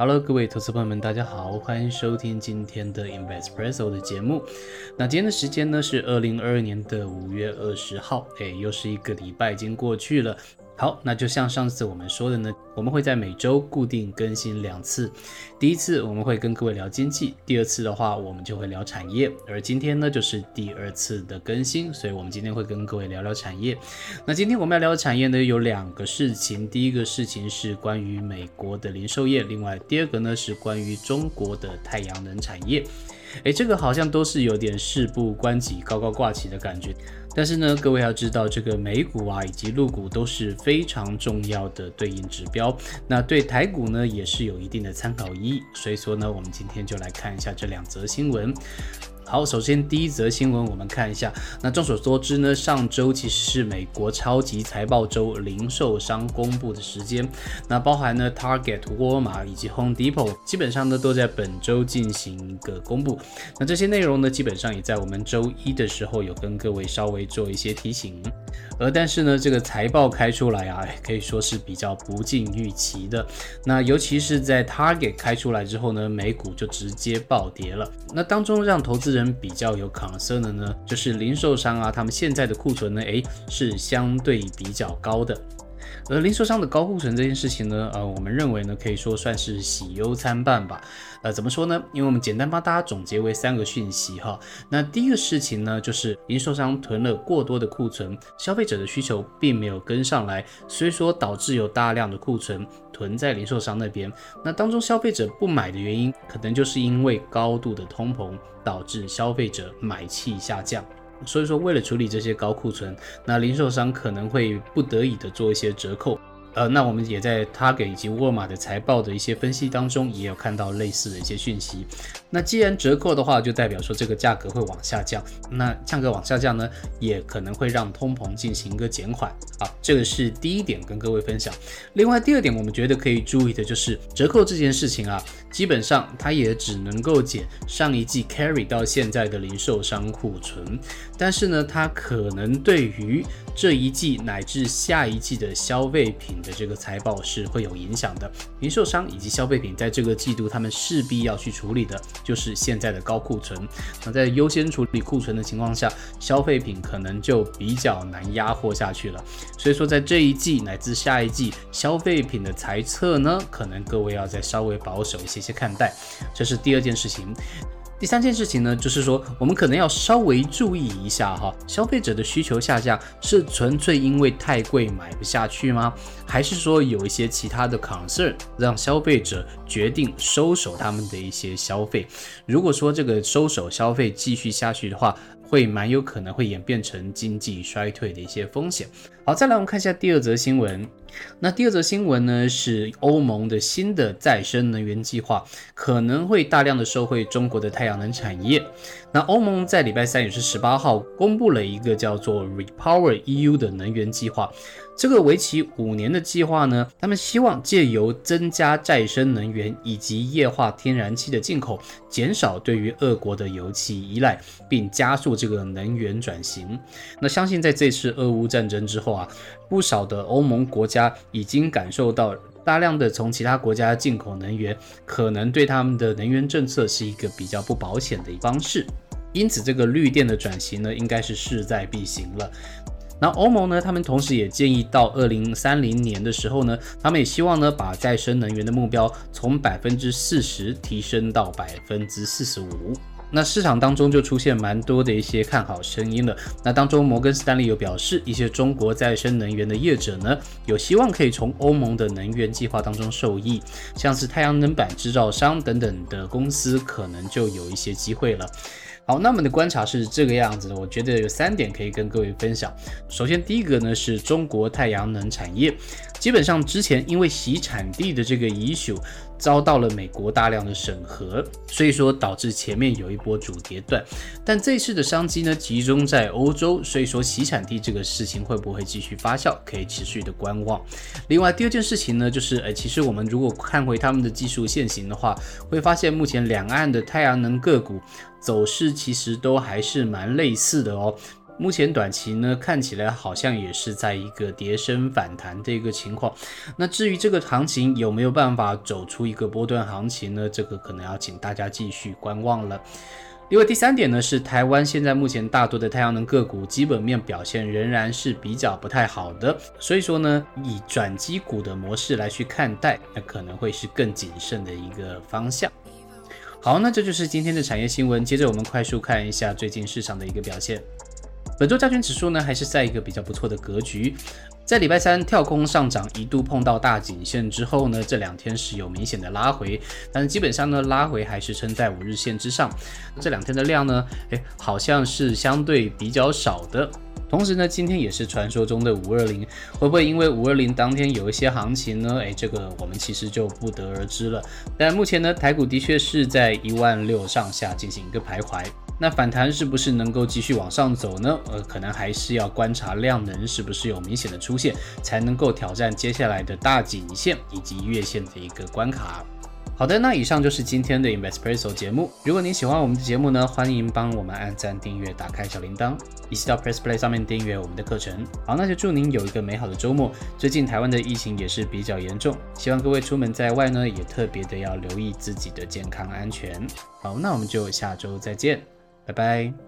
Hello，各位投资朋友们，大家好，欢迎收听今天的 Investpresso 的节目。那今天的时间呢是二零二二年的五月二十号，哎，又是一个礼拜已经过去了。好，那就像上次我们说的呢，我们会在每周固定更新两次。第一次我们会跟各位聊经济，第二次的话我们就会聊产业。而今天呢就是第二次的更新，所以我们今天会跟各位聊聊产业。那今天我们要聊的产业呢有两个事情，第一个事情是关于美国的零售业，另外第二个呢是关于中国的太阳能产业。诶，这个好像都是有点事不关己高高挂起的感觉。但是呢，各位要知道，这个美股啊以及陆股都是非常重要的对应指标，那对台股呢也是有一定的参考意义。所以说呢，我们今天就来看一下这两则新闻。好，首先第一则新闻，我们看一下。那众所周知呢，上周其实是美国超级财报周，零售商公布的时间。那包含呢，Target、沃尔玛以及 Home Depot，基本上呢都在本周进行一个公布。那这些内容呢，基本上也在我们周一的时候有跟各位稍微做一些提醒。而但是呢，这个财报开出来啊，可以说是比较不尽预期的。那尤其是在 Target 开出来之后呢，美股就直接暴跌了。那当中让投资人比较有 concern 的呢，就是零售商啊，他们现在的库存呢，诶，是相对比较高的。而零售商的高库存这件事情呢，呃，我们认为呢，可以说算是喜忧参半吧。呃，怎么说呢？因为我们简单帮大家总结为三个讯息哈。那第一个事情呢，就是零售商囤了过多的库存，消费者的需求并没有跟上来，所以说导致有大量的库存囤在零售商那边。那当中消费者不买的原因，可能就是因为高度的通膨导致消费者买气下降。所以说，为了处理这些高库存，那零售商可能会不得已的做一些折扣。呃，那我们也在 Target 以及沃尔玛的财报的一些分析当中，也有看到类似的一些讯息。那既然折扣的话，就代表说这个价格会往下降。那价格往下降呢，也可能会让通膨进行一个减缓。好，这个是第一点跟各位分享。另外第二点，我们觉得可以注意的就是折扣这件事情啊，基本上它也只能够减上一季 carry 到现在的零售商库存，但是呢，它可能对于这一季乃至下一季的消费品的这个财报是会有影响的。零售商以及消费品在这个季度，他们势必要去处理的就是现在的高库存。那在优先处理库存的情况下，消费品可能就比较难压货下去了。所以说，在这一季乃至下一季消费品的财测呢，可能各位要再稍微保守一些些看待。这是第二件事情。第三件事情呢，就是说我们可能要稍微注意一下哈，消费者的需求下降是纯粹因为太贵买不下去吗？还是说有一些其他的 concern 让消费者决定收手他们的一些消费？如果说这个收手消费继续下去的话，会蛮有可能会演变成经济衰退的一些风险。好，再来我们看一下第二则新闻。那第二则新闻呢，是欧盟的新的再生能源计划可能会大量的受惠中国的太阳能产业。那欧盟在礼拜三也是十八号公布了一个叫做 Repower EU 的能源计划。这个为期五年的计划呢，他们希望借由增加再生能源以及液化天然气的进口，减少对于俄国的油气依赖，并加速这个能源转型。那相信在这次俄乌战争之后啊，不少的欧盟国家已经感受到大量的从其他国家进口能源，可能对他们的能源政策是一个比较不保险的方式。因此，这个绿电的转型呢，应该是势在必行了。那欧盟呢？他们同时也建议到二零三零年的时候呢，他们也希望呢把再生能源的目标从百分之四十提升到百分之四十五。那市场当中就出现蛮多的一些看好声音了。那当中摩根斯丹利有表示，一些中国再生能源的业者呢，有希望可以从欧盟的能源计划当中受益，像是太阳能板制造商等等的公司，可能就有一些机会了。好，那么的观察是这个样子的，我觉得有三点可以跟各位分享。首先，第一个呢是中国太阳能产业，基本上之前因为洗产地的这个影响遭到了美国大量的审核，所以说导致前面有一波主跌段。但这次的商机呢集中在欧洲，所以说洗产地这个事情会不会继续发酵，可以持续的观望。另外，第二件事情呢就是，呃，其实我们如果看回他们的技术线型的话，会发现目前两岸的太阳能个股。走势其实都还是蛮类似的哦，目前短期呢看起来好像也是在一个跌升反弹的一个情况。那至于这个行情有没有办法走出一个波段行情呢？这个可能要请大家继续观望了。另外第三点呢，是台湾现在目前大多的太阳能个股基本面表现仍然是比较不太好的，所以说呢，以转机股的模式来去看待，那可能会是更谨慎的一个方向。好，那这就是今天的产业新闻。接着我们快速看一下最近市场的一个表现。本周加权指数呢，还是在一个比较不错的格局。在礼拜三跳空上涨，一度碰到大颈线之后呢，这两天是有明显的拉回，但是基本上呢，拉回还是撑在五日线之上。这两天的量呢，哎，好像是相对比较少的。同时呢，今天也是传说中的五二零，会不会因为五二零当天有一些行情呢？哎，这个我们其实就不得而知了。但目前呢，台股的确是在一万六上下进行一个徘徊。那反弹是不是能够继续往上走呢？呃，可能还是要观察量能是不是有明显的出现，才能够挑战接下来的大颈线以及月线的一个关卡。好的，那以上就是今天的 Investpresso 节目。如果您喜欢我们的节目呢，欢迎帮我们按赞、订阅、打开小铃铛，一起到 Press Play 上面订阅我们的课程。好，那就祝您有一个美好的周末。最近台湾的疫情也是比较严重，希望各位出门在外呢，也特别的要留意自己的健康安全。好，那我们就下周再见。拜拜。